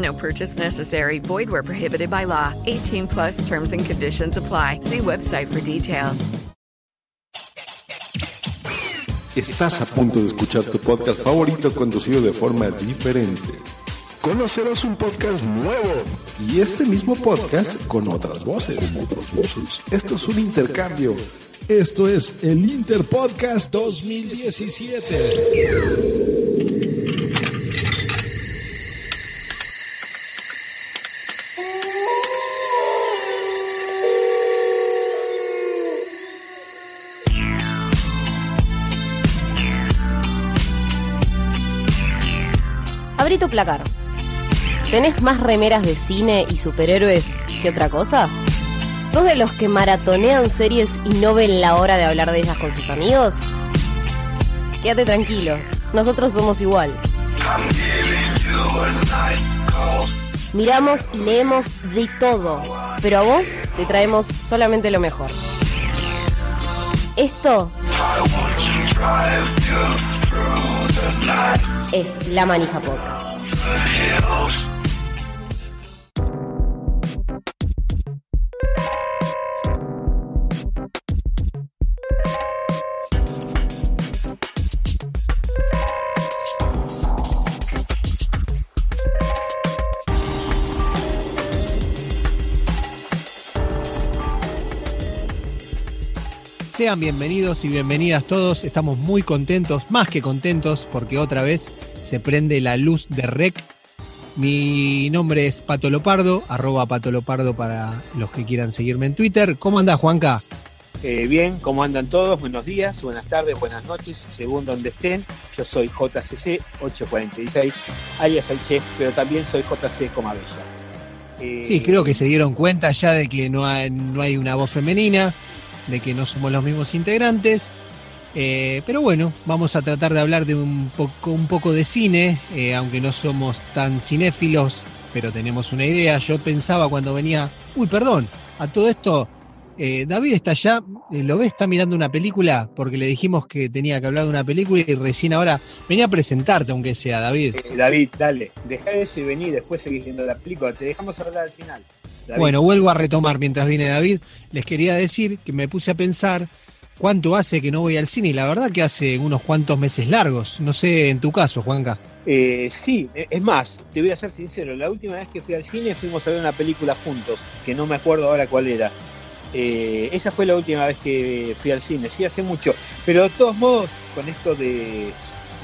No purchase necessary. Void where prohibited by law. 18 plus terms and conditions apply. See website for details. Estás a punto de escuchar tu podcast favorito conducido de forma diferente. Conocerás un podcast nuevo y este mismo podcast con otras voces. Esto es un intercambio. Esto es el Interpodcast 2017. Abrí tu placar. ¿Tenés más remeras de cine y superhéroes que otra cosa? ¿Sos de los que maratonean series y no ven la hora de hablar de ellas con sus amigos? Quédate tranquilo, nosotros somos igual. Miramos y leemos de todo, pero a vos te traemos solamente lo mejor. Esto es La Manija Podcast. Sean bienvenidos y bienvenidas todos. Estamos muy contentos, más que contentos, porque otra vez se prende la luz de REC. Mi nombre es Pato Lopardo, arroba Pato Lopardo para los que quieran seguirme en Twitter. ¿Cómo andás, Juanca? Eh, bien, ¿cómo andan todos? Buenos días, buenas tardes, buenas noches, según donde estén. Yo soy JCC 846, alias el chef, pero también soy JC Comabella. Eh, sí, creo que se dieron cuenta ya de que no hay, no hay una voz femenina, de que no somos los mismos integrantes. Eh, pero bueno, vamos a tratar de hablar de un poco, un poco de cine, eh, aunque no somos tan cinéfilos, pero tenemos una idea. Yo pensaba cuando venía, uy, perdón, a todo esto, eh, David está allá, lo ves, está mirando una película, porque le dijimos que tenía que hablar de una película y recién ahora venía a presentarte, aunque sea, David. David, dale, deja eso y vení, después seguís viendo la película, te dejamos hablar al final. Bueno, vuelvo a retomar mientras viene David. Les quería decir que me puse a pensar cuánto hace que no voy al cine y la verdad que hace unos cuantos meses largos. No sé en tu caso, Juanca. Eh, sí, es más, te voy a ser sincero, la última vez que fui al cine fuimos a ver una película juntos, que no me acuerdo ahora cuál era. Eh, esa fue la última vez que fui al cine, sí, hace mucho. Pero de todos modos, con esto de,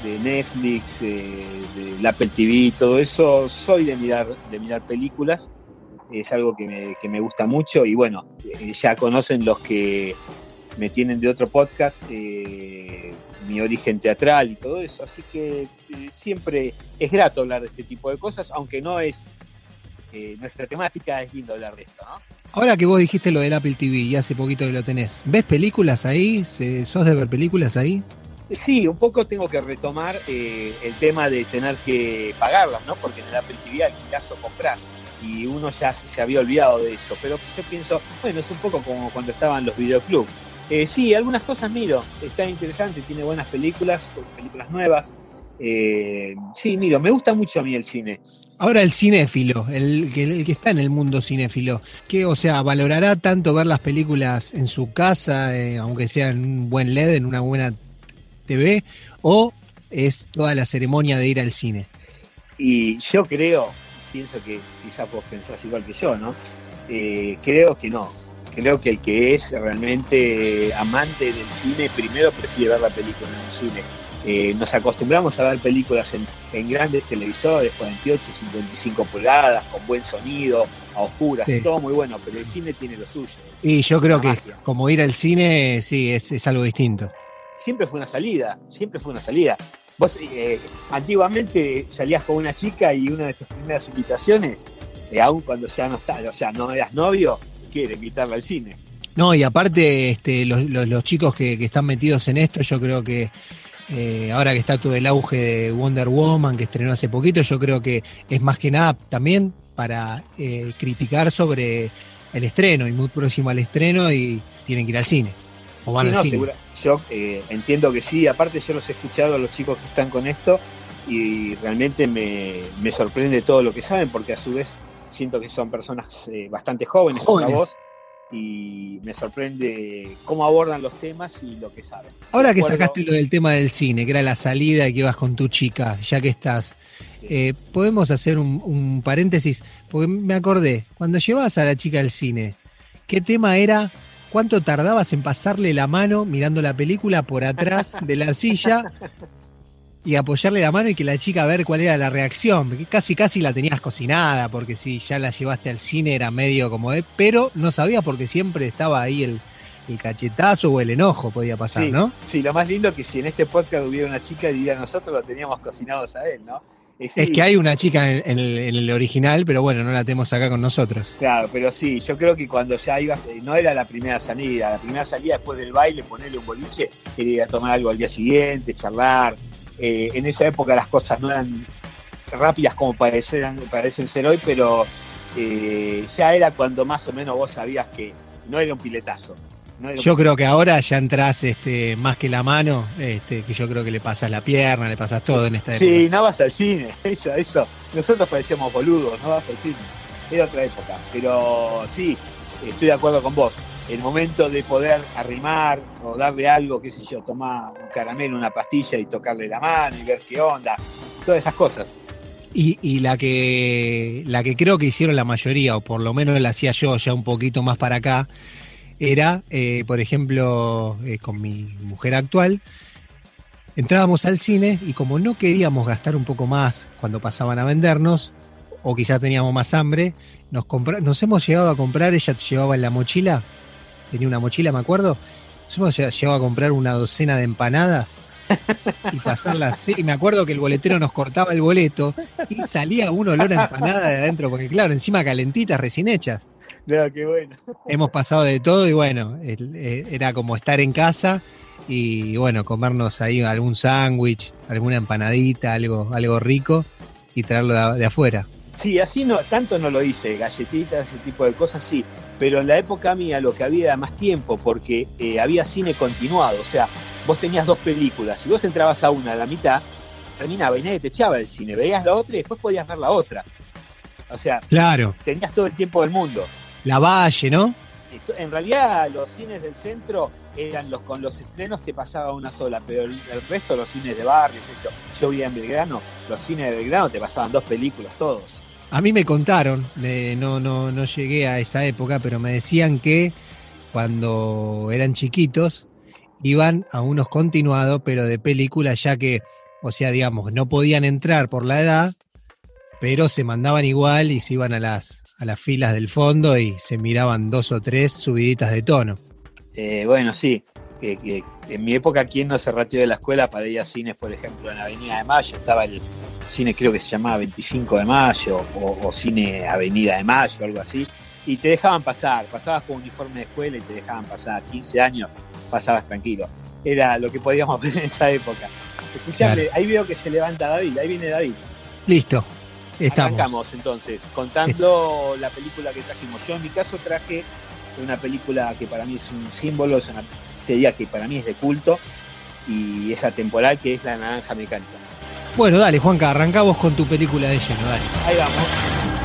de Netflix, eh, de Apple TV, todo eso, soy de mirar, de mirar películas es algo que me, que me gusta mucho y bueno, eh, ya conocen los que me tienen de otro podcast eh, mi origen teatral y todo eso, así que eh, siempre es grato hablar de este tipo de cosas, aunque no es nuestra temática, es lindo hablar de esto, ¿no? Ahora que vos dijiste lo del Apple TV y hace poquito que lo tenés, ¿ves películas ahí? ¿Sos de ver películas ahí? Sí, un poco tengo que retomar el tema de tener que pagarlas, ¿no? Porque en el Apple TV caso compras y uno ya se había olvidado de eso. Pero yo pienso, bueno, es un poco como cuando estaban los videoclubs. Eh, sí, algunas cosas miro, está interesante, tiene buenas películas, películas nuevas. Eh, sí, miro, me gusta mucho a mí el cine. Ahora el cinéfilo, el, el, que está en el mundo cinéfilo, que o sea, valorará tanto ver las películas en su casa, eh, aunque sea en un buen LED, en una buena TV, o es toda la ceremonia de ir al cine. Y yo creo, pienso que quizás vos pensás igual que yo, ¿no? Eh, creo que no, creo que el que es realmente amante del cine primero prefiere ver la película en un cine. Eh, nos acostumbramos a ver películas en, grandes televisores, 48, 55 pulgadas, con buen sonido, a oscuras, todo muy bueno, pero el cine tiene lo suyo. Y yo creo que como ir al cine, sí, es, algo distinto. Siempre fue una salida, siempre fue una salida. Vos eh, antiguamente salías con una chica y una de tus primeras invitaciones, eh, aún cuando ya no está, o sea, no eras novio, quiere invitarla al cine. No, y aparte, este, los, chicos que, que, están metidos en esto, yo creo que eh, ahora que está todo el auge de Wonder Woman, que estrenó hace poquito, yo creo que es más que nada también para eh, criticar sobre el estreno y muy próximo al estreno y tienen que ir al cine. O van al cine. Yo eh, entiendo que sí, aparte yo los he escuchado a los chicos que están con esto y realmente me, sorprende todo lo que saben porque a su vez siento que son personas bastante jóvenes, jóvenes. como vos y me sorprende cómo abordan los temas y lo que saben. Ahora que sacaste lo del tema del cine, que era la salida y que ibas con tu chica, ya que estás, eh, podemos hacer un, paréntesis, porque me acordé, cuando llevabas a la chica al cine, ¿qué tema era? ¿Cuánto tardabas en pasarle la mano mirando la película por atrás de la silla y apoyarle la mano y que la chica a ver cuál era la reacción. Casi, casi la tenías cocinada, porque si ya la llevaste al cine era medio como de, pero no sabía porque siempre estaba ahí el, cachetazo o el enojo podía pasar, ¿no? Sí, lo más lindo es que si en este podcast hubiera una chica, diría nosotros lo teníamos cocinados a él, ¿no? Es, que hay una chica en el, original, pero bueno, no la tenemos acá con nosotros. Claro, pero sí, yo creo que cuando ya ibas, no era la primera salida, la primera salida después del baile, ponerle un boliche, quería tomar algo al día siguiente, charlar, eh, en esa época las cosas no eran rápidas como parecen, parecen ser hoy, pero eh, ya era cuando más o menos vos sabías que no era un piletazo. Yo creo que ahora ya entras este, más que la mano, este, que yo creo que le pasas la pierna, le pasas todo en esta época. Sí, no vas al cine, eso, eso. Nosotros parecíamos boludos, no vas al cine. Era otra época, pero sí, estoy de acuerdo con vos el momento de poder arrimar o darle algo, qué sé yo, tomar un caramelo, una pastilla y tocarle la mano y ver qué onda, todas esas cosas. Y, la que la que creo que hicieron la mayoría, o por lo menos la hacía yo ya un poquito más para acá, era, eh, por ejemplo, eh, con mi mujer actual, entrábamos al cine y como no queríamos gastar un poco más cuando pasaban a vendernos, o quizás teníamos más hambre, nos, nos hemos llegado a comprar, ella llevaba en la mochila tenía una mochila, me acuerdo. Hemos llegado a comprar una docena de empanadas y pasarlas. Sí, me acuerdo que el boletero nos cortaba el boleto y salía un olor a empanada de adentro, porque claro, encima calentitas, recién hechas. Claro, qué bueno. Hemos pasado de todo y bueno, eh, era como estar en casa y bueno, comernos ahí algún sándwich, alguna empanadita, algo, algo rico y traerlo de afuera. Sí, así no, tanto no lo hice, galletitas, ese tipo de cosas sí, pero en la época mía lo que había era más tiempo porque eh, había cine continuado, o sea, vos tenías dos películas, si vos entrabas a una a la mitad, terminaba y nadie te echaba el cine, veías la otra y después podías ver la otra. O sea, claro. tenías todo el tiempo del mundo. La Valle, ¿no? En realidad los cines del centro eran los con los estrenos te pasaba una sola, pero el, resto los cines de barrio, yo, yo vivía en Belgrano, los cines de Belgrano te pasaban dos películas todos. A mí me contaron, no, no, no llegué a esa época, pero me decían que cuando eran chiquitos iban a unos continuados, pero de película, ya que, o sea, digamos, no podían entrar por la edad, pero se mandaban igual y se iban a las, a las filas del fondo y se miraban dos o tres subiditas de tono. Eh, bueno, sí, que, en mi época, ¿quién no se ratió de la escuela para ir a cines, por ejemplo, en la Avenida de Mayo? Estaba el cine, creo que se llamaba 25 de Mayo, o, Cine Avenida de Mayo, algo así, y te dejaban pasar, pasabas con uniforme de escuela y te dejaban pasar, 15 años, pasabas tranquilo. Era lo que podíamos ver en esa época. Escuchame, ahí veo que se levanta David, ahí viene David. Listo. Estamos. Arrancamos entonces, contando la película que trajimos. Yo en mi caso traje una película que para mí es un símbolo, es una te diga que para mí es de culto y esa temporal que es La Naranja Mecánica. Bueno, dale, Juanca, arrancamos con tu película de lleno, dale. Ahí vamos.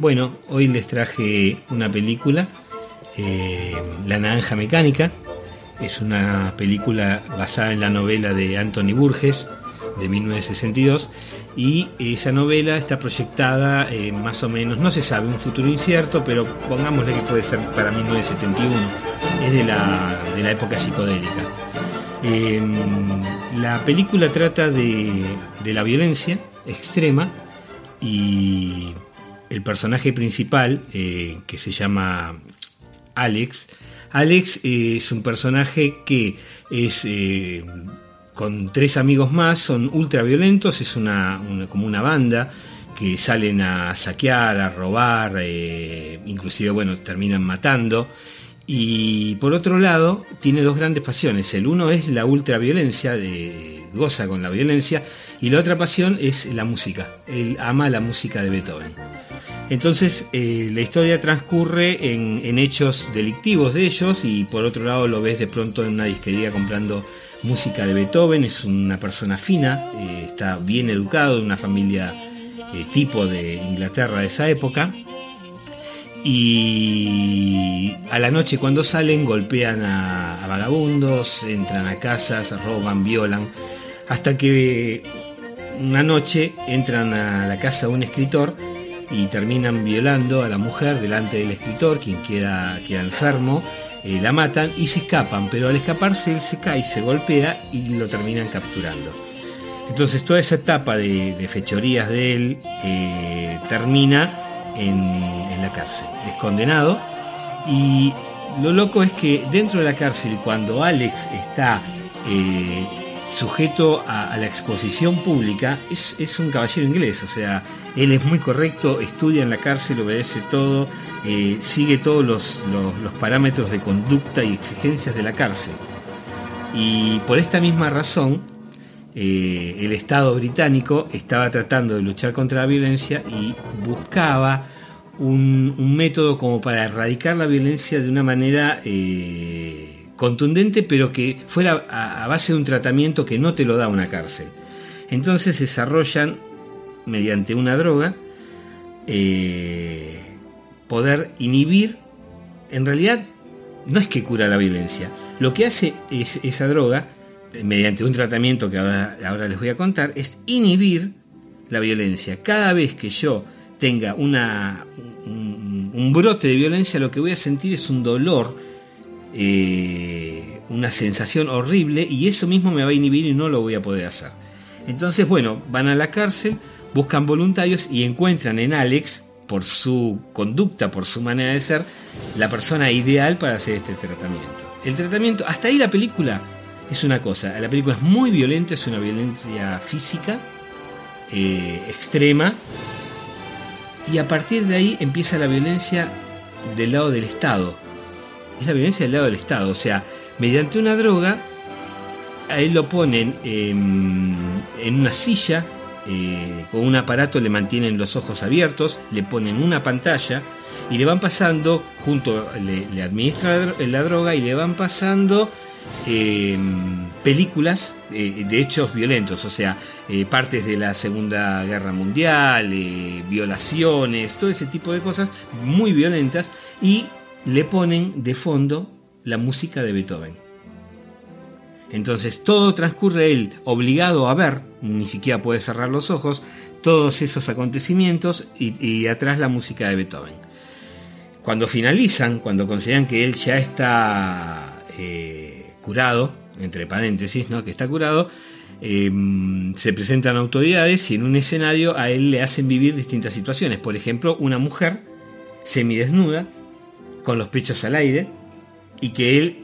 Bueno, hoy les traje una película, eh, La Naranja Mecánica, Es una película basada en la novela de Anthony Burgess de 1962 y esa novela está proyectada en más o menos, no se sabe, un futuro incierto, pero pongámosle que puede ser para 1971, es de la, de la época psicodélica. Em, la película trata de, de la violencia extrema y el personaje principal, eh, que se llama Alex, Alex es un personaje que es eh, con tres amigos más, son ultra violentos, es una, como una banda que salen a saquear, a robar, eh, inclusive bueno, terminan matando. Y por otro lado, tiene dos grandes pasiones. El uno es la ultraviolencia, de, goza con la violencia, y la otra pasión es la música. Él ama la música de Beethoven. Entonces eh, la historia transcurre en, hechos delictivos de ellos y por otro lado lo ves de pronto en una disquería comprando música de Beethoven, es una persona fina, eh, está bien educado, de una familia eh, tipo de Inglaterra de esa época. Y a la noche cuando salen golpean a vagabundos, entran a casas, roban, violan, hasta que una noche entran a la casa de un escritor y terminan violando a la mujer delante del escritor, quien queda, queda enfermo, eh, la matan y se escapan, pero al escaparse él se cae, se golpea y lo terminan capturando. Entonces toda esa etapa de, fechorías de él eh, termina en, la cárcel. Es condenado y lo loco es que dentro de la cárcel, cuando Alex está eh, sujeto a, la exposición pública, es, un caballero inglés, o sea, él es muy correcto, estudia en la cárcel, obedece todo, eh, sigue todos los, parámetros de conducta y exigencias de la cárcel. Y por esta misma razón, eh, el Estado británico estaba tratando de luchar contra la violencia y buscaba un, método como para erradicar la violencia de una manera eh, contundente, pero que fuera a, base de un tratamiento que no te lo da una cárcel. Entonces desarrollan mediante una droga, eh, poder inhibir, en realidad no es que cura la violencia, lo que hace es, esa droga, mediante un tratamiento que ahora, ahora les voy a contar, es inhibir la violencia. Cada vez que yo tenga una, un, brote de violencia, lo que voy a sentir es un dolor, eh, una sensación horrible, y eso mismo me va a inhibir y no lo voy a poder hacer. Entonces, bueno, van a la cárcel, buscan voluntarios y encuentran en Alex, por su conducta, por su manera de ser, la persona ideal para hacer este tratamiento. El tratamiento, hasta ahí la película es una cosa, la película es muy violenta, es una violencia física, eh, extrema, y a partir de ahí empieza la violencia del lado del Estado. Es la violencia del lado del Estado, o sea, mediante una droga, a él lo ponen en una silla eh, con un aparato le mantienen los ojos abiertos, le ponen una pantalla y le van pasando, junto, le, le administra la droga y le van pasando em, películas eh, de hechos violentos, o sea, eh, partes de la Segunda Guerra Mundial, violaciones, todo ese tipo de cosas muy violentas y le ponen de fondo la música de Beethoven. Entonces todo transcurre él obligado a ver, ni siquiera puede cerrar los ojos, todos esos acontecimientos y, atrás la música de Beethoven. Cuando finalizan, cuando consideran que él ya está eh, curado, entre paréntesis, ¿no? que está curado, em, se presentan autoridades y en un escenario a él le hacen vivir distintas situaciones. Por ejemplo, una mujer semidesnuda, con los pechos al aire, y que él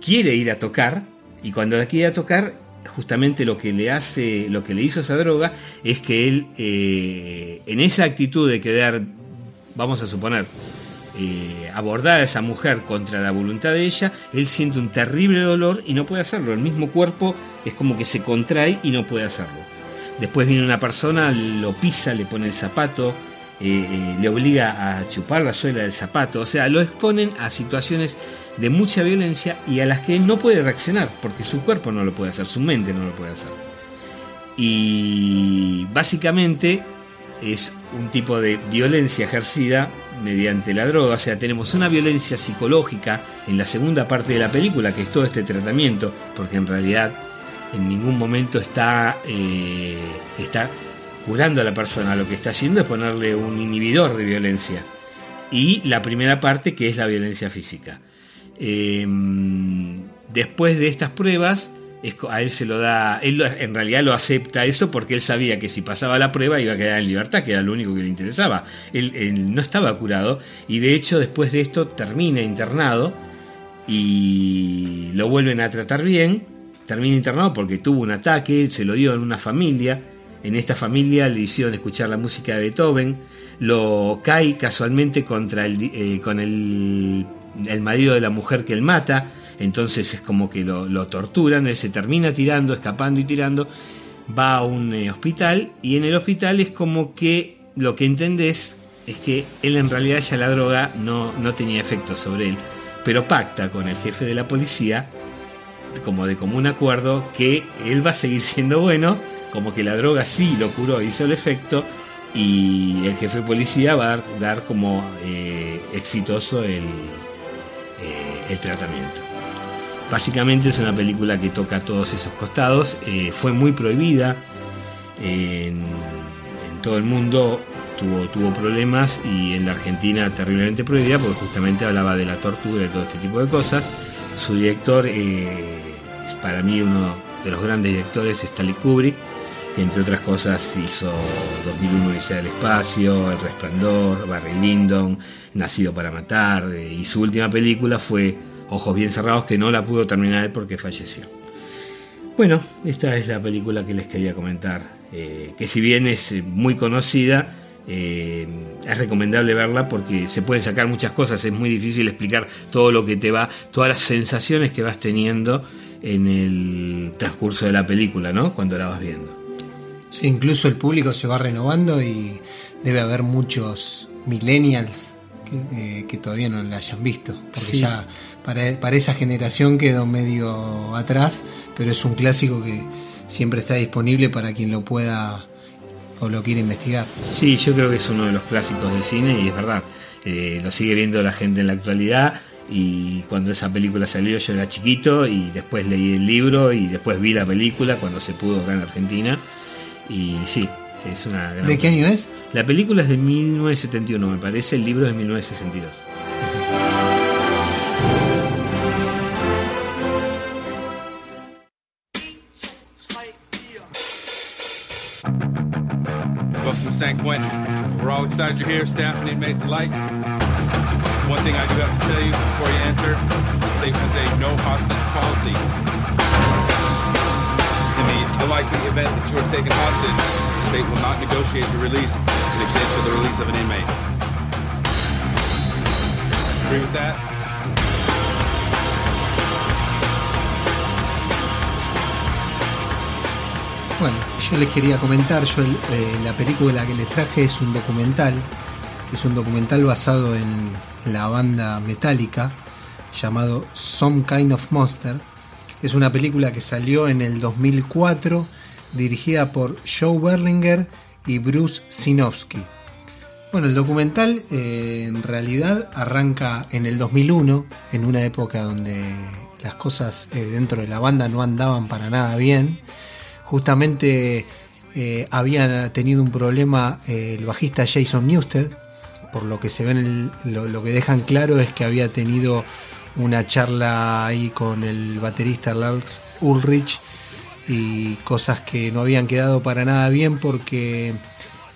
quiere ir a tocar, y cuando la quiere tocar, justamente lo que le hace, lo que le hizo esa droga es que él, eh, en esa actitud de quedar, vamos a suponer, eh, abordar a esa mujer contra la voluntad de ella, él siente un terrible dolor y no puede hacerlo. El mismo cuerpo es como que se contrae y no puede hacerlo. Después viene una persona, lo pisa, le pone el zapato, le obliga a chupar la suela del zapato, o sea, lo exponen a situaciones de mucha violencia y a las que él no puede reaccionar, porque su cuerpo no lo puede hacer, su mente no lo puede hacer. Y básicamente es un tipo de violencia ejercida mediante la droga, o sea, tenemos una violencia psicológica en la segunda parte de la película, que es todo este tratamiento, porque en realidad en ningún momento está, eh, está curando a la persona, lo que está haciendo es ponerle un inhibidor de violencia. Y la primera parte que es la violencia física. Em, después de estas pruebas, a él se lo da, él en realidad lo acepta eso porque él sabía que si pasaba la prueba iba a quedar en libertad, que era lo único que le interesaba. Él, no estaba curado y de hecho después de esto termina internado y lo vuelven a tratar bien, termina internado porque tuvo un ataque, se lo dio en una familia, en esta familia le hicieron escuchar la música de Beethoven, lo cae casualmente contra el, eh, con el, el marido de la mujer que él mata, entonces es como que lo, torturan, él se termina tirando, escapando y tirando, va a un eh, hospital y en el hospital es como que lo que entendés es que él en realidad ya la droga no, no tenía efecto sobre él, pero pacta con el jefe de la policía como de común acuerdo que él va a seguir siendo bueno, como que la droga sí lo curó, hizo el efecto y el jefe de policía va a dar, como eh, exitoso el, eh, el tratamiento. Básicamente es una película que toca todos esos costados. Eh, fue muy prohibida en, todo el mundo. Tuvo, tuvo problemas y en la Argentina terriblemente prohibida porque justamente hablaba de la tortura y todo este tipo de cosas. Su director es para mí uno de los grandes directores, Stanley Kubrick, que entre otras cosas hizo 2001 Odisea del Espacio, El Resplandor, Barry Lyndon, Nacido para Matar, y su última película fue Ojos bien cerrados, que no la pudo terminar porque falleció. Bueno, esta es la película que les quería comentar, eh, que si bien es eh, muy conocida, eh, es recomendable verla porque se pueden sacar muchas cosas, es muy difícil explicar todo lo que te va, todas las sensaciones que vas teniendo en el transcurso de la película, ¿no? Cuando la vas viendo. Sí, incluso el público se va renovando y debe haber muchos millennials que, todavía no la hayan visto, porque ya para, esa generación quedó medio atrás, pero es un clásico que siempre está disponible para quien lo pueda o lo quiera investigar. Sí, yo creo que es uno de los clásicos del cine y es verdad, eh, lo sigue viendo la gente en la actualidad y cuando esa película salió yo era chiquito y después leí el libro y después vi la película cuando se pudo acá en Argentina y sí, es una gran... ¿De qué año es? La película es de 1971 me parece, el libro es de 1962. San Quentin. We're all excited you're here, staff and inmates alike. One thing I do have to tell you before you enter, the state has a no hostage policy. In the event that you are taken hostage, the state will not negotiate your release in exchange for the release of an inmate. Agree with that? Bueno, yo les quería comentar, yo eh, la película que les traje es un documental, es un documental basado en la banda metálica llamado Some Kind of Monster. Es una película que salió en el 2004, dirigida por Joe Berlinger y Bruce Sinofsky. Bueno, el documental eh, en realidad arranca en el 2001, en una época donde las cosas eh, dentro de la banda no andaban para nada bien justamente eh, había tenido un problema eh, el bajista Jason Newsted, por lo que se ven, lo, que dejan claro es que había tenido una charla ahí con el baterista Lars Ulrich y cosas que no habían quedado para nada bien porque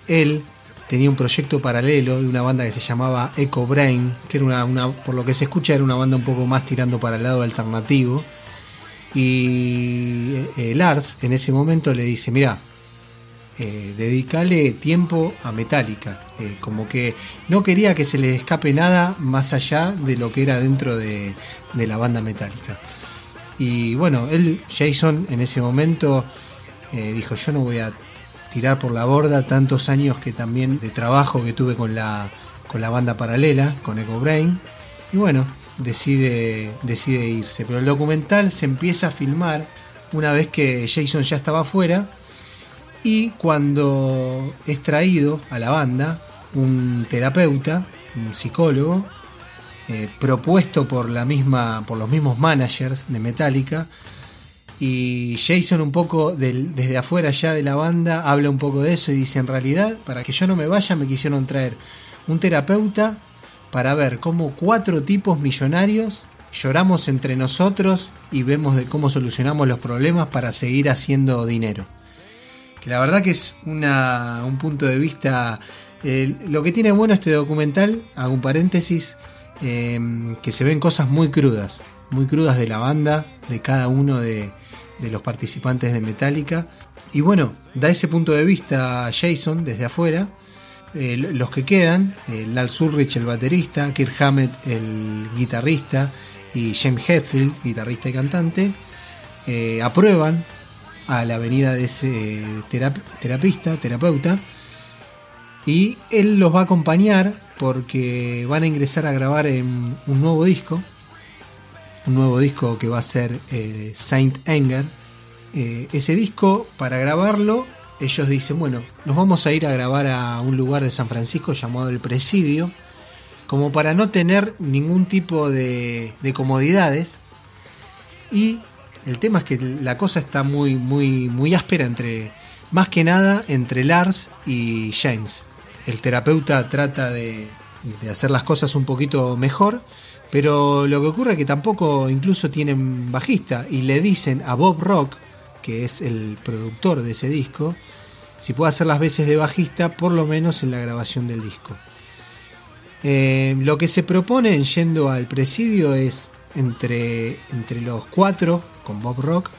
él tenía un proyecto paralelo de una banda que se llamaba Echo Brain, que era una, por lo que se escucha era una banda un poco más tirando para el lado alternativo. Y eh, Lars en ese momento le dice, mira, eh, dedicale tiempo a Metallica. Eh, como que no quería que se le escape nada más allá de lo que era dentro de, la banda Metallica. Y bueno, él, Jason, en ese momento dijo, yo no voy a tirar por la borda tantos años que también de trabajo que tuve con la, con la banda paralela, con Echo Brain. Y bueno, decide, decide irse. Pero el documental se empieza a filmar una vez que Jason ya estaba afuera Y cuando es traído a la banda un terapeuta, un psicólogo, eh, propuesto por, la misma, por los mismos managers de Metallica, y Jason un poco desde afuera ya de la banda habla un poco de eso y dice en realidad para que yo no me vaya me quisieron traer un terapeuta para ver cómo cuatro tipos millonarios lloramos entre nosotros y vemos de cómo solucionamos los problemas para seguir haciendo dinero. Que la verdad que es una, un punto de vista... Eh, lo que tiene bueno este documental, hago un paréntesis, eh, que se ven cosas muy crudas, muy crudas de la banda, de cada uno de, los participantes de Metallica. Y bueno, da ese punto de vista Jason desde afuera. Eh, los que quedan, eh, Lal Ulrich el baterista, Kirk Hammett el guitarrista y James Hetfield, guitarrista y cantante, aprueban a la venida de ese terapista, terapeuta, y él los va a acompañar porque van a ingresar a grabar en un nuevo disco un nuevo disco que va a ser eh, Saint Anger. Eh, ese disco, para grabarlo, ellos dicen, bueno, nos vamos a ir a grabar a un lugar de San Francisco llamado El Presidio, como para no tener ningún tipo de, comodidades. Y el tema es que la cosa está muy, muy, muy áspera entre, más que nada, entre Lars y James. El terapeuta trata de, hacer las cosas un poquito mejor pero lo que ocurre es que tampoco incluso tienen bajista y le dicen a Bob Rock, que es el productor de ese disco, si puede hacer las veces de bajista, por lo menos en la grabación del disco. Eh, lo que se propone en yendo al presidio es entre, entre los cuatro, con Bob Rock,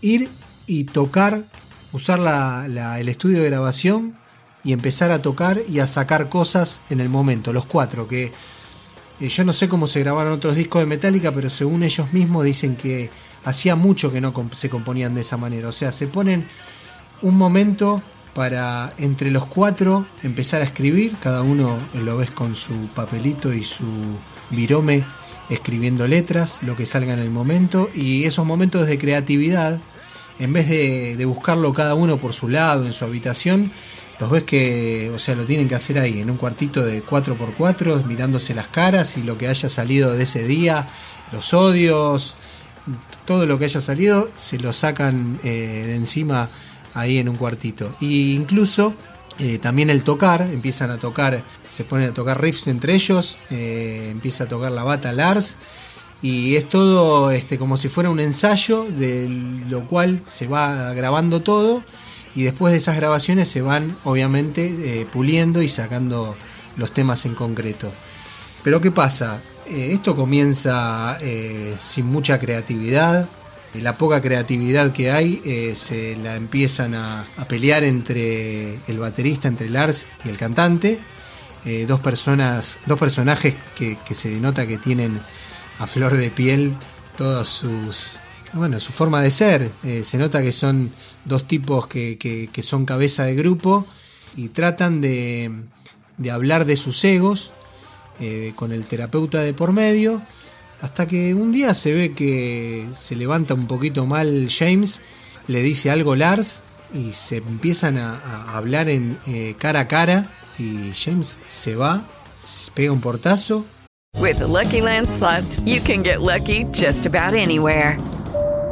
ir y tocar, usar el estudio de grabación y empezar a tocar y a sacar cosas en el momento, los cuatro, que eh, yo no sé cómo se grabaron otros discos de Metallica, pero según ellos mismos dicen que hacía mucho que no se componían de esa manera. O sea, se ponen un momento para entre los cuatro empezar a escribir, cada uno lo ves con su papelito y su virome escribiendo letras, lo que salga en el momento, y esos momentos de creatividad, en vez de, buscarlo cada uno por su lado, en su habitación, los ves que, o sea, lo tienen que hacer ahí, en un cuartito de 4x4, mirándose las caras y lo que haya salido de ese día, los odios, todo lo que haya salido, se lo sacan eh, de encima ahí en un cuartito. Y incluso eh, también el tocar, empiezan a tocar, se ponen a tocar riffs entre ellos, eh, empieza a tocar la bata Lars. Y es todo este, como si fuera un ensayo, de lo cual se va grabando todo y después de esas grabaciones se van obviamente eh, puliendo y sacando los temas en concreto. Pero ¿qué pasa? Esto comienza sin mucha creatividad, la poca creatividad que hay se la empiezan a, pelear entre el baterista, entre Lars y el cantante, dos personas, dos personajes que, que se denota que tienen a flor de piel todos sus bueno, su forma de ser. Eh, se nota que son dos tipos que, que, son cabeza de grupo y tratan de, de hablar de sus egos eh, con el terapeuta de por medio. Hasta que un día se ve que se levanta un poquito mal James, le dice algo Lars y se empiezan a, hablar en eh, cara a cara y James se va, pega un portazo. With Lucky Land you can get lucky just about anywhere.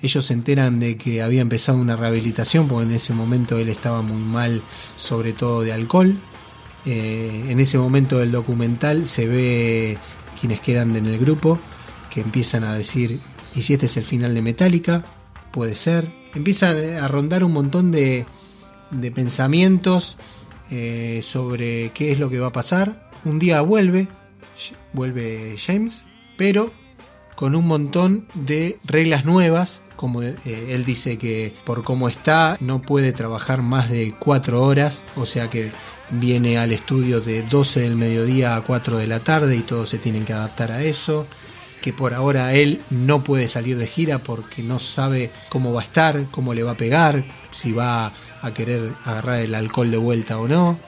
Ellos se enteran de que había empezado una rehabilitación porque en ese momento él estaba muy mal, sobre todo de alcohol. Eh, en ese momento del documental se ve quienes quedan en el grupo que empiezan a decir, ¿y si este es el final de Metallica? Puede ser. Empiezan a rondar un montón de, pensamientos eh, sobre qué es lo que va a pasar. Un día vuelve, vuelve James, pero con un montón de reglas nuevas como eh, él dice que por cómo está no puede trabajar más de cuatro horas, o sea que viene al estudio de 12 del mediodía a 4 de la tarde y todos se tienen que adaptar a eso que por ahora él no puede salir de gira porque no sabe cómo va a estar, cómo le va a pegar, si va a querer agarrar el alcohol de vuelta o no.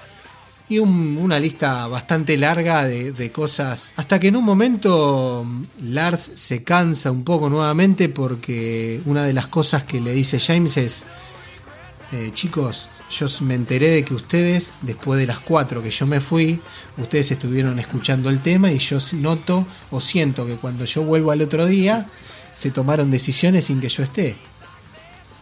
Y un- una lista bastante larga de, de cosas. Hasta que en un momento mm, Lars se cansa un poco nuevamente porque una de las cosas que le dice James es, eh, chicos, yo me enteré de que ustedes, después de las 4 que yo me fui, ustedes estuvieron escuchando el tema y yo noto o siento que cuando yo vuelvo al otro día, se tomaron decisiones sin que yo esté.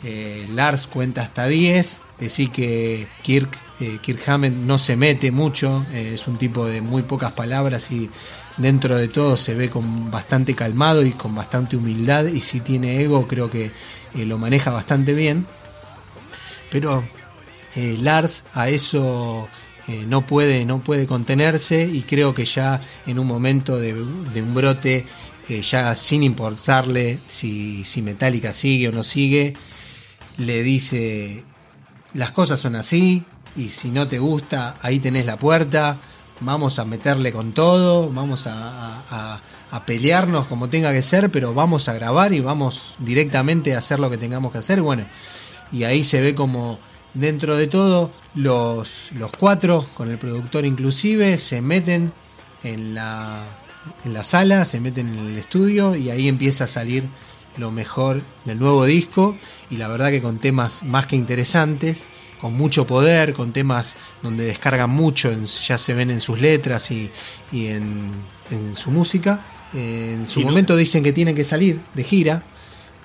Eh, Lars cuenta hasta 10, decir que Kirk, eh, Kirk Hammett no se mete mucho, eh, es un tipo de muy pocas palabras y dentro de todo se ve con bastante calmado y con bastante humildad y si tiene ego creo que eh, lo maneja bastante bien. Pero eh, Lars a eso no puede no puede contenerse y creo que ya en un momento de, de un brote ya sin importarle si, si Metallica sigue o no sigue le dice las cosas son así y si no te gusta ahí tenés la puerta. Vamos a meterle con todo vamos a, pelearnos como tenga que ser pero vamos a grabar y vamos directamente a hacer lo que tengamos que hacer. Bueno y ahí se ve como dentro de todo los, los cuatro, con el productor inclusive, se meten en la, en la sala, se meten en el estudio y ahí empieza a salir lo mejor del nuevo disco. Y la verdad que con temas más que interesantes, con mucho poder, con temas donde descargan mucho, en- ya se ven en sus letras y, y en, en su música. Eh, en su Y no- momento dicen que tienen que salir de gira,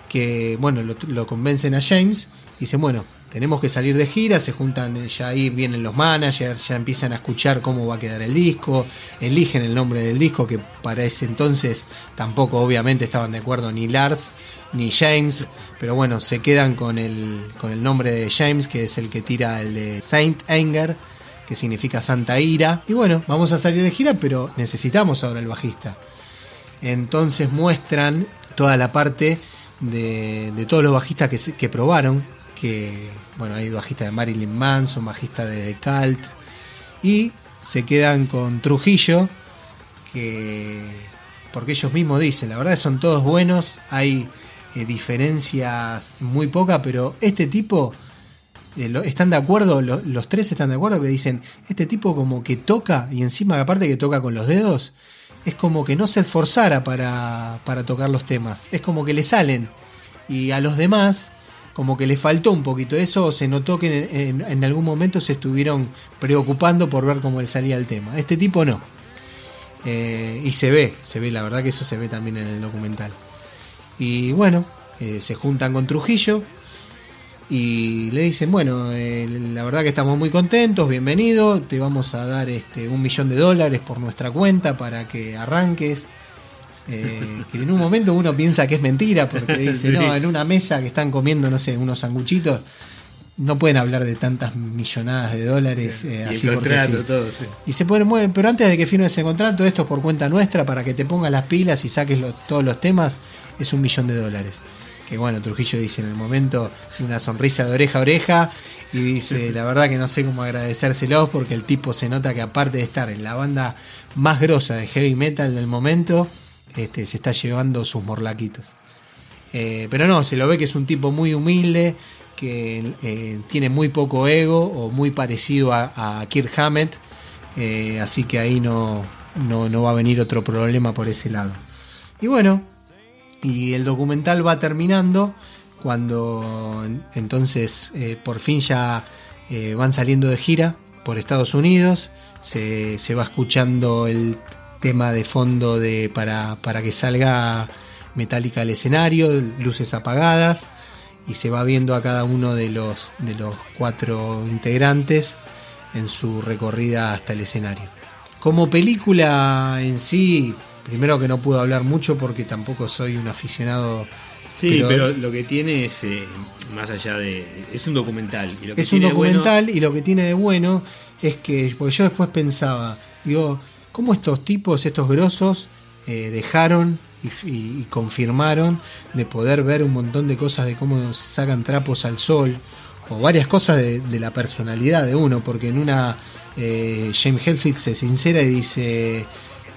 que bueno, lo, lo convencen a James y dicen, bueno, tenemos que salir de gira, se juntan, eh, ya ahí vienen los managers, ya empiezan a escuchar cómo va a quedar el disco, eligen el nombre del disco, que para ese entonces tampoco obviamente estaban de acuerdo ni Lars ni James, pero bueno, se quedan con el, con el nombre de James, que es el que tira el de Saint Anger, que significa Santa Ira. Y bueno, vamos a salir de gira, pero necesitamos ahora el bajista. Entonces muestran toda la parte de, de todos los bajistas que, que probaron, que bueno, hay bajista de Marilyn Manson, bajista de The y se quedan con Trujillo, que porque ellos mismos dicen, la verdad son todos buenos, hay eh, diferencias muy pocas, pero este tipo eh, están de acuerdo, lo- los tres están de acuerdo que dicen, este tipo como que toca, y encima aparte que toca con los dedos, es como que no se esforzara para, para tocar los temas, es como que le salen, y a los demás como que le faltó un poquito eso, se notó que en algún momento se estuvieron preocupando por ver cómo le salía el tema. Este tipo no. Eh, y se ve, se ve, la verdad que eso se ve también en el documental. Y bueno, eh, se juntan con Trujillo y le dicen, bueno, eh, la verdad que estamos muy contentos, bienvenido, te vamos a dar este un millón de dólares por nuestra cuenta para que arranques. Eh, que en un momento uno piensa que es mentira porque dice, Sí. no, en una mesa que están comiendo, no sé, unos sanguchitos, no pueden hablar de tantas millonadas de dólares eh, Y el así porque sí. todo, sí. Y se pueden mover, pero antes de que firmes ese contrato, esto es por cuenta nuestra para que te pongas las pilas y saques todos los temas, es un millón de dólares. Que bueno, Trujillo dice en el momento, tiene una sonrisa de oreja a oreja y dice, la verdad que no sé cómo agradecérselos porque el tipo se nota que aparte de estar en la banda más grosa de heavy metal del momento, este, se está llevando sus morlaquitos. Eh, pero no, se lo ve que es un tipo muy humilde, que eh, tiene muy poco ego o muy parecido a, a Kirk Hammett, eh, así que ahí no, no, no va a venir otro problema por ese lado. Y bueno, y el documental va terminando cuando en- entonces por fin ya van saliendo de gira por Estados Unidos, se, se va escuchando el tema de fondo de para, para que salga Metallica al escenario, luces apagadas, y se va viendo a cada uno de los, de los cuatro integrantes en su recorrida hasta el escenario. Como película en sí, primero que no puedo hablar mucho porque tampoco soy un aficionado. Sí, pero, lo que tiene es, eh, más allá de... Es un documental. Y lo que es un bueno- documental y lo que tiene de bueno es que, porque yo después pensaba, digo, ¿cómo estos tipos, estos grosos, eh, dejaron y, y confirmaron de poder ver un montón de cosas de cómo sacan trapos al sol o varias cosas de, la personalidad de uno, porque en una eh, James Hetfield se sincera y dice,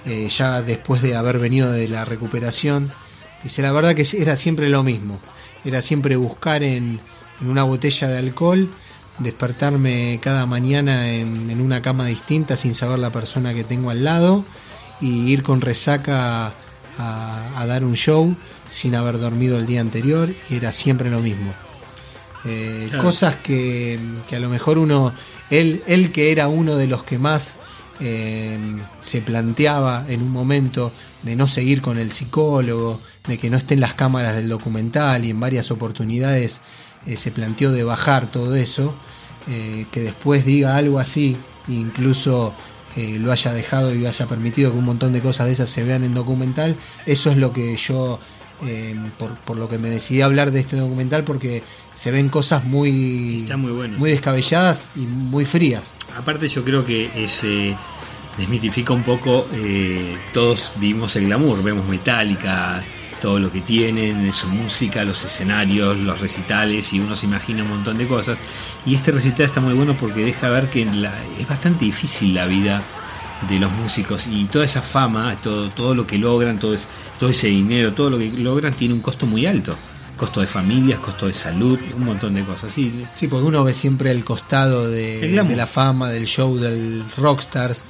eh, ya después de haber venido de la recuperación, dice, la verdad que era siempre lo mismo, era siempre buscar en una botella de alcohol, despertarme cada mañana en, en, una cama distinta sin saber la persona que tengo al lado y ir con resaca a, a dar un show sin haber dormido el día anterior y era siempre lo mismo. Eh, claro. Cosas que, que, a lo mejor uno, él, él que era uno de los que más eh, se planteaba en un momento de no seguir con el psicólogo, de que no estén las cámaras del documental y en varias oportunidades eh, se planteó de bajar todo eso, eh, que después diga algo así, incluso eh, lo haya dejado y haya permitido que un montón de cosas de esas se vean en documental, eso es lo que yo, por, por, lo que me decidí a hablar de este documental, porque se ven cosas muy, muy, bueno, muy descabelladas y muy frías. Aparte yo creo que ese desmitifica un poco, todos vivimos el glamour, vemos Metallica, todo lo que tienen, su música, los escenarios, los recitales, y uno se imagina un montón de cosas. Y este recital está muy bueno porque deja ver que la, es bastante difícil la vida de los músicos y toda esa fama, todo, todo lo que logran, todo, es, todo ese dinero, todo lo que logran tiene un costo muy alto. Costo de familias, costo de salud, un montón de cosas. Sí, sí porque uno ve siempre el costado de, de la fama, del show, del rockstars.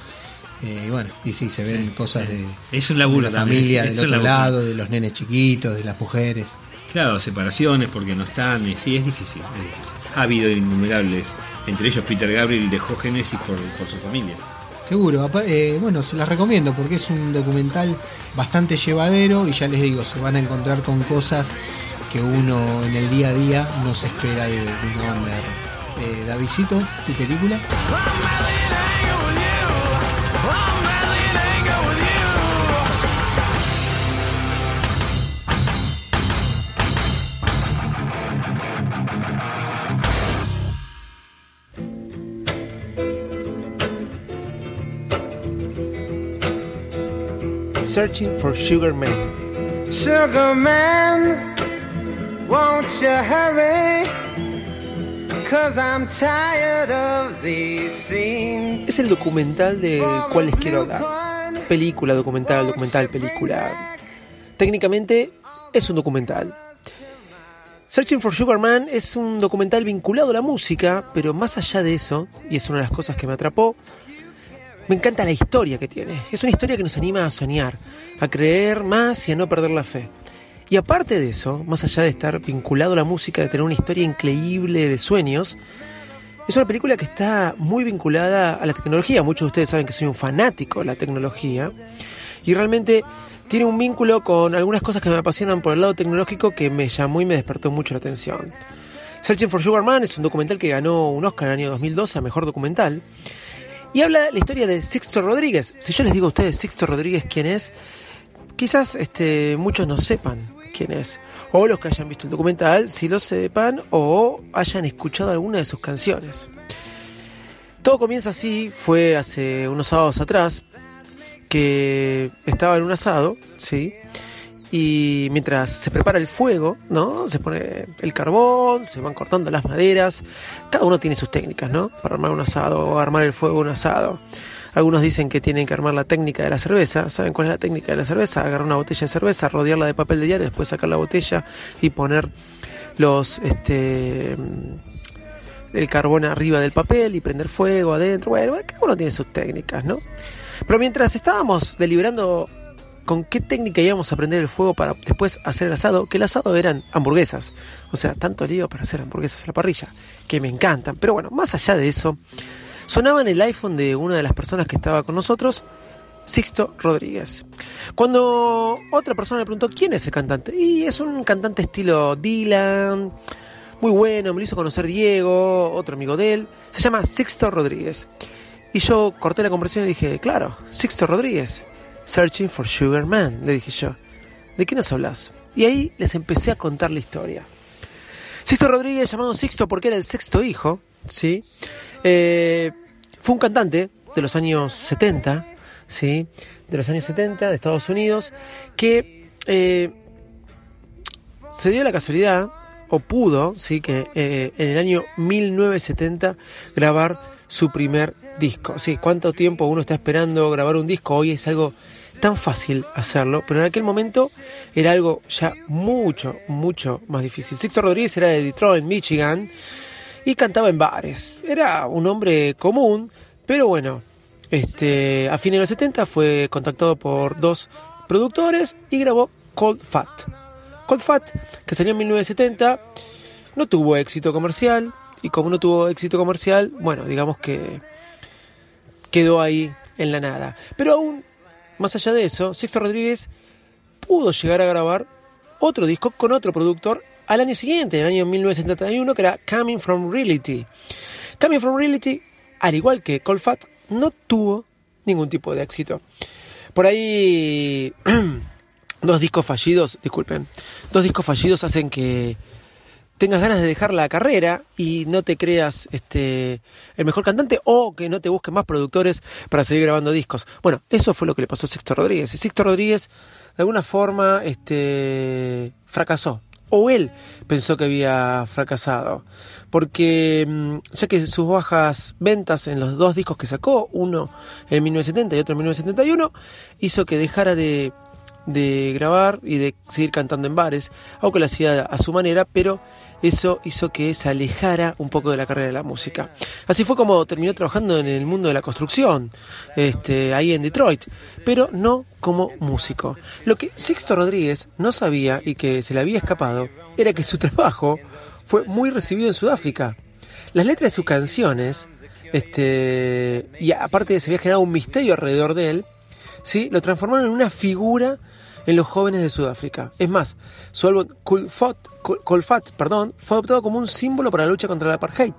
Eh, y bueno, y sí, se ven sí, cosas de, es un laburo de la familia del otro lado, de los nenes chiquitos, de las mujeres. Claro, separaciones porque no están, sí, es difícil, es difícil. Ha habido innumerables, entre ellos Peter Gabriel dejó Genesis por, por su familia. Seguro, eh, bueno, se las recomiendo porque es un documental bastante llevadero y ya les digo, se van a encontrar con cosas que uno en el día a día no se espera de, de una banda de. Eh, Davidcito, tu película. Searching for Sugar Man. Sugar Man, won't you hurry? Cause I'm tired of these scenes. Es el documental del cual les quiero hablar. Película, documental, documental, película. Técnicamente es un documental. Searching for Sugar Man es un documental vinculado a la música, pero más allá de eso, y es una de las cosas que me atrapó, me encanta la historia que tiene. Es una historia que nos anima a soñar, a creer más y a no perder la fe. Y aparte de eso, más allá de estar vinculado a la música, de tener una historia increíble de sueños, es una película que está muy vinculada a la tecnología. Muchos de ustedes saben que soy un fanático de la tecnología. Y realmente tiene un vínculo con algunas cosas que me apasionan por el lado tecnológico que me llamó y me despertó mucho la atención. Searching for Sugar Man es un documental que ganó un Oscar en el año 2012 a Mejor Documental. Y habla la historia de Sixto Rodríguez. Si yo les digo a ustedes Sixto Rodríguez quién es, quizás este, muchos no sepan quién es. O los que hayan visto el documental, si lo sepan, o hayan escuchado alguna de sus canciones. Todo comienza así, fue hace unos sábados atrás, que estaba en un asado, ¿sí? Y mientras se prepara el fuego, ¿no? Se pone el carbón, se van cortando las maderas. Cada uno tiene sus técnicas, ¿no? Para armar un asado o armar el fuego un asado. Algunos dicen que tienen que armar la técnica de la cerveza. ¿Saben cuál es la técnica de la cerveza? Agarrar una botella de cerveza, rodearla de papel de diario, después sacar la botella y poner los este el carbón arriba del papel y prender fuego adentro. Bueno, cada uno tiene sus técnicas, ¿no? Pero mientras estábamos deliberando con qué técnica íbamos a prender el fuego para después hacer el asado, que el asado eran hamburguesas. O sea, tanto lío para hacer hamburguesas a la parrilla, que me encantan. Pero bueno, más allá de eso, sonaba en el iPhone de una de las personas que estaba con nosotros, Sixto Rodríguez. Cuando otra persona le preguntó quién es el cantante, y es un cantante estilo Dylan, muy bueno, me lo hizo conocer Diego, otro amigo de él, se llama Sixto Rodríguez. Y yo corté la conversación y dije, claro, Sixto Rodríguez. Searching for Sugar Man, le dije yo. ¿De qué nos hablas? Y ahí les empecé a contar la historia. Sixto Rodríguez, llamado Sixto porque era el sexto hijo, ¿sí? Eh, fue un cantante de los años 70, ¿sí? De los años 70 de Estados Unidos, que eh, se dio la casualidad, o pudo, sí, que eh, en el año 1970 grabar su primer disco. Sí, cuánto tiempo uno está esperando grabar un disco, hoy es algo tan fácil hacerlo, pero en aquel momento era algo ya mucho, mucho más difícil. Sixto Rodríguez era de Detroit, Michigan, y cantaba en bares. Era un hombre común, pero bueno, este, a fines de los 70 fue contactado por dos productores y grabó Cold Fat. Cold Fat, que salió en 1970, no tuvo éxito comercial, y como no tuvo éxito comercial, bueno, digamos que quedó ahí en la nada. Pero aún más allá de eso, Sixto Rodríguez pudo llegar a grabar otro disco con otro productor al año siguiente, en el año 1971, que era Coming From Reality. Coming From Reality, al igual que Cold Fat, no tuvo ningún tipo de éxito. Por ahí, dos discos fallidos, disculpen, dos discos fallidos hacen que tengas ganas de dejar la carrera y no te creas este el mejor cantante o que no te busquen más productores para seguir grabando discos. Bueno, eso fue lo que le pasó a Sixto Rodríguez. Y Sixto Rodríguez de alguna forma este fracasó o él pensó que había fracasado. Porque mm, ya que sus bajas ventas en los dos discos que sacó, uno en 1970 y otro en 1971, hizo que dejara de, de grabar y de seguir cantando en bares, aunque lo hacía a su manera, pero eso hizo que se alejara un poco de la carrera de la música. Así fue como terminó trabajando en el mundo de la construcción, este, ahí en Detroit, pero no como músico. Lo que Sixto Rodríguez no sabía y que se le había escapado era que su trabajo fue muy recibido en Sudáfrica. Las letras de sus canciones, este, y aparte se había generado un misterio alrededor de él, ¿sí? lo transformaron en una figura en los jóvenes de Sudáfrica. Es más, su álbum Colfat perdón, fue adoptado como un símbolo para la lucha contra el apartheid.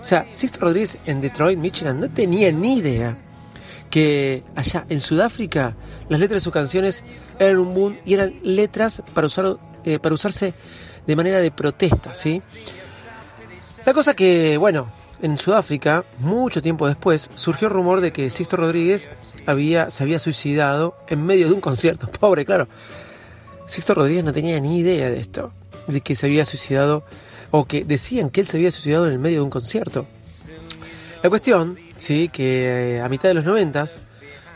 O sea, Sixto Rodríguez en Detroit, Michigan, no tenía ni idea que allá en Sudáfrica las letras de sus canciones eran un boom y eran letras para, usar, eh, para usarse de manera de protesta, ¿sí? La cosa que, bueno, en Sudáfrica, mucho tiempo después, surgió el rumor de que Sixto Rodríguez había, se había suicidado en medio de un concierto. Pobre, claro. Sixto Rodríguez no tenía ni idea de esto, de que se había suicidado, o que decían que él se había suicidado en el medio de un concierto. La cuestión, sí, que eh, a mitad de los noventas,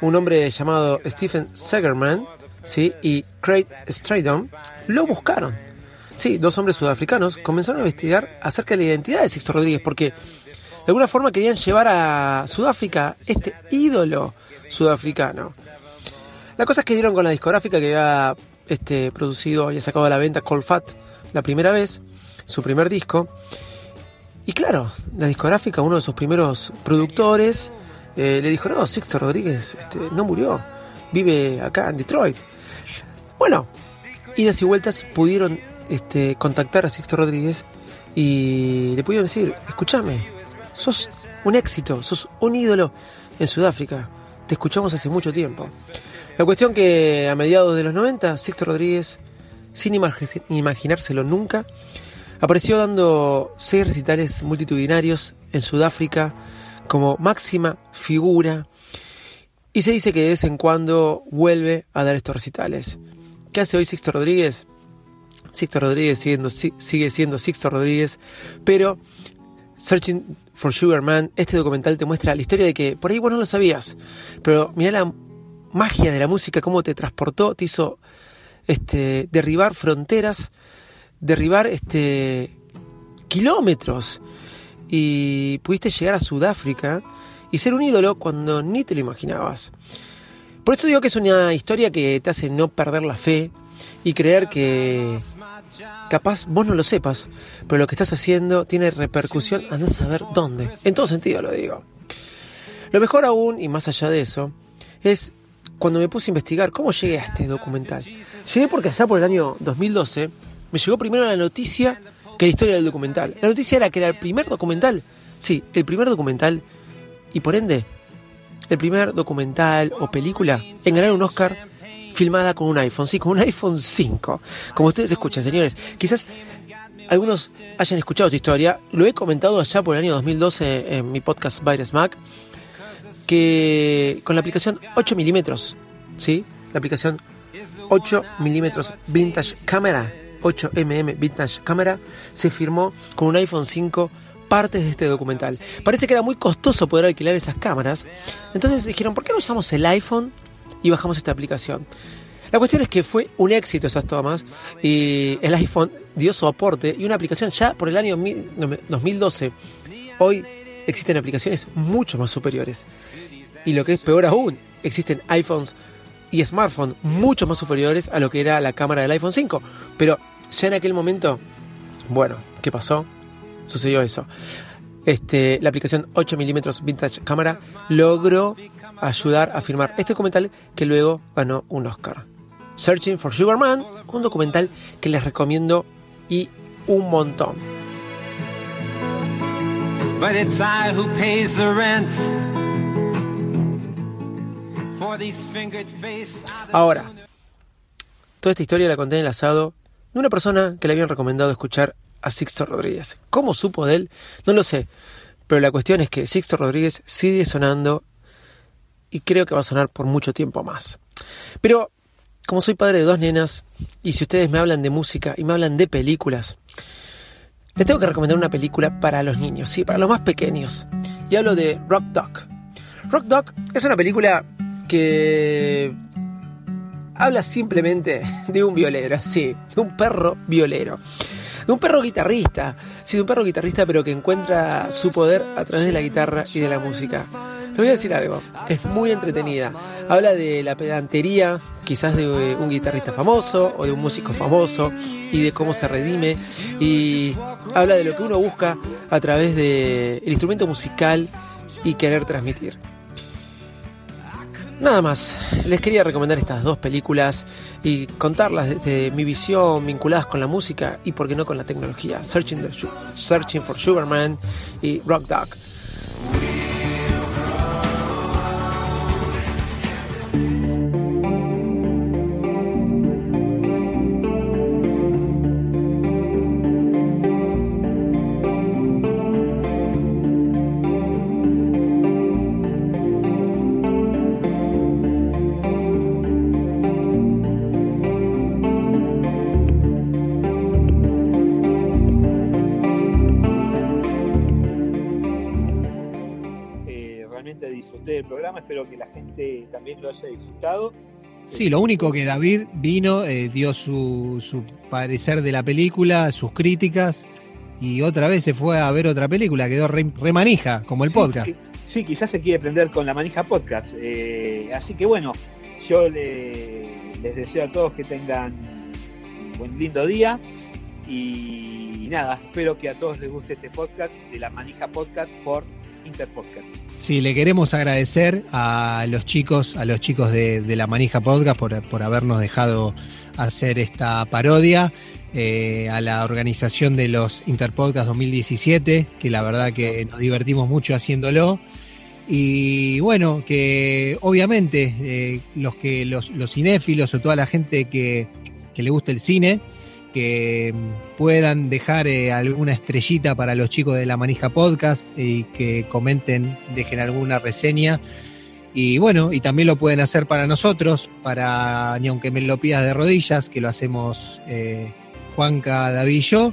un hombre llamado Stephen Segerman, sí, y Craig Stradon lo buscaron. Sí, dos hombres sudafricanos comenzaron a investigar acerca de la identidad de Sixto Rodríguez, porque de alguna forma querían llevar a Sudáfrica este ídolo sudafricano. La cosa es que dieron con la discográfica que había este, producido y sacado a la venta Cold Fat la primera vez, su primer disco. Y claro, la discográfica, uno de sus primeros productores, eh, le dijo, no, Sixto Rodríguez este, no murió, vive acá en Detroit. Bueno, idas y vueltas pudieron este, contactar a Sixto Rodríguez y le pudieron decir, escúchame, sos un éxito, sos un ídolo en Sudáfrica. Te escuchamos hace mucho tiempo. La cuestión que a mediados de los 90, Sixto Rodríguez, sin imaginárselo nunca, apareció dando seis recitales multitudinarios en Sudáfrica como máxima figura y se dice que de vez en cuando vuelve a dar estos recitales. ¿Qué hace hoy Sixto Rodríguez? Sixto Rodríguez sigue siendo Sixto Rodríguez, pero Searching for Sugar Man, este documental te muestra la historia de que por ahí vos no lo sabías, pero mira la magia de la música, cómo te transportó, te hizo este, derribar fronteras, derribar este, kilómetros y pudiste llegar a Sudáfrica y ser un ídolo cuando ni te lo imaginabas. Por eso digo que es una historia que te hace no perder la fe y creer que capaz vos no lo sepas, pero lo que estás haciendo tiene repercusión a no saber dónde. En todo sentido lo digo. Lo mejor aún, y más allá de eso, es cuando me puse a investigar cómo llegué a este documental. Llegué porque allá por el año 2012 me llegó primero la noticia que la historia del documental. La noticia era que era el primer documental, sí, el primer documental, y por ende, el primer documental o película en ganar un Oscar filmada con un iPhone, sí, con un iPhone 5. Como ustedes escuchan, señores, quizás algunos hayan escuchado esta historia, lo he comentado allá por el año 2012 en mi podcast Virus Mac, que con la aplicación 8 milímetros, ¿sí? La aplicación 8 milímetros Vintage Camera, 8mm Vintage Camera, se firmó con un iPhone 5 partes de este documental. Parece que era muy costoso poder alquilar esas cámaras, entonces dijeron, ¿por qué no usamos el iPhone y bajamos esta aplicación? La cuestión es que fue un éxito esas tomas y el iPhone dio su aporte y una aplicación ya por el año 2012. Hoy existen aplicaciones mucho más superiores. Y lo que es peor aún, existen iPhones y smartphones mucho más superiores a lo que era la cámara del iPhone 5. Pero ya en aquel momento, bueno, ¿qué pasó? Sucedió eso. Este, la aplicación 8 mm Vintage Camera logró ayudar a firmar este documental que luego ganó un Oscar. Searching for Sugar Man, un documental que les recomiendo y un montón. But it's I who pays the rent. Ahora, toda esta historia la conté en el asado de una persona que le habían recomendado escuchar a Sixto Rodríguez. ¿Cómo supo de él? No lo sé. Pero la cuestión es que Sixto Rodríguez sigue sonando y creo que va a sonar por mucho tiempo más. Pero como soy padre de dos nenas, y si ustedes me hablan de música y me hablan de películas, les tengo que recomendar una película para los niños, sí, para los más pequeños. Y hablo de Rock Dog. Rock Dog es una película que habla simplemente de un violero, sí, de un perro violero. De un perro guitarrista, sí, de un perro guitarrista, pero que encuentra su poder a través de la guitarra y de la música. Les voy a decir algo, es muy entretenida. Habla de la pedantería, quizás de un guitarrista famoso o de un músico famoso y de cómo se redime. Y habla de lo que uno busca a través del instrumento musical y querer transmitir. Nada más, les quería recomendar estas dos películas y contarlas desde mi visión vinculadas con la música y por qué no con la tecnología. Searching, Searching for Sugarman y Rock Dog. Sí, lo único que David vino, eh, dio su, su, parecer de la película, sus críticas, y otra vez se fue a ver otra película, quedó re, manija, como el podcast. Sí, quizás se quiere prender con la manija podcast. Eh, así que bueno, yo les deseo a todos que tengan un buen lindo día y nada, espero que a todos les guste este podcast de la manija podcast por Interpodcast. Sí, le queremos agradecer a los chicos, a los chicos de, la Manija Podcast por, habernos dejado hacer esta parodia. Eh, a la organización de los Interpodcast 2017, que la verdad que nos divertimos mucho haciéndolo. Y bueno, que obviamente eh, los que los, los cinéfilos o toda la gente que, que le gusta el cine, que puedan dejar eh, alguna estrellita para los chicos de la Manija Podcast y que comenten, dejen alguna reseña. Y bueno, y también lo pueden hacer para nosotros, para ni aunque me lo pidas de rodillas, que lo hacemos eh, Juanca, David y yo.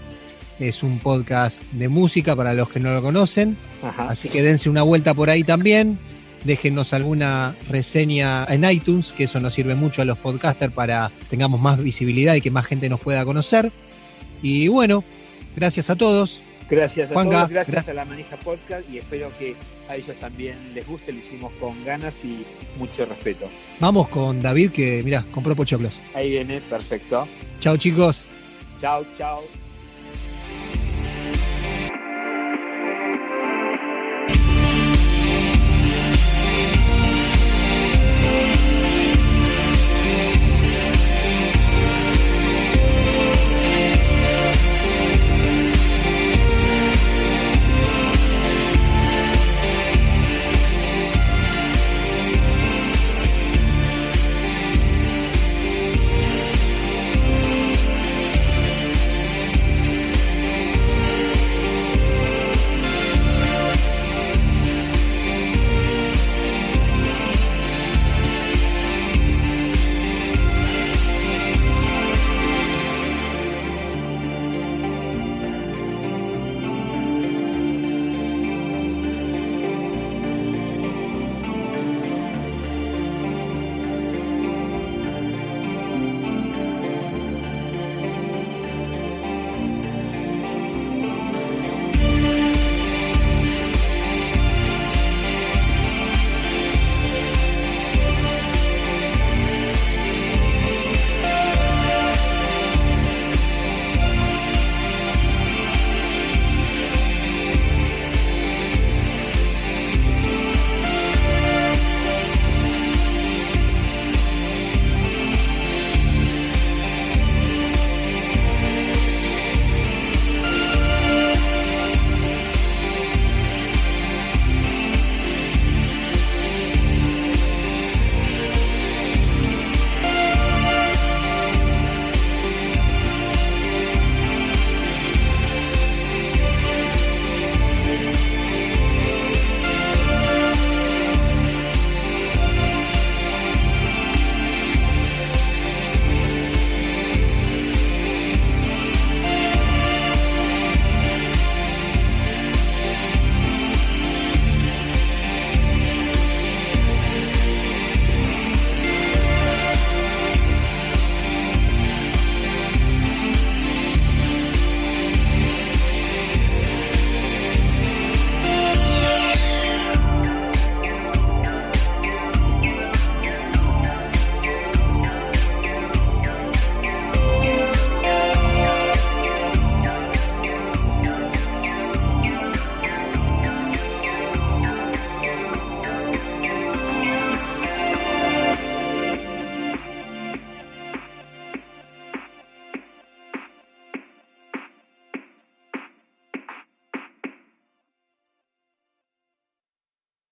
Es un podcast de música para los que no lo conocen. Así que dense una vuelta por ahí también déjenos alguna reseña en iTunes, que eso nos sirve mucho a los podcasters para tengamos más visibilidad y que más gente nos pueda conocer. Y bueno, gracias a todos. Gracias a todos, gracias, a la Manija Podcast y espero que a ellos también les guste, lo hicimos con ganas y mucho respeto. Vamos con David que, mira, compró pochoclos. Ahí viene, perfecto. Chao chicos. Chao, chao.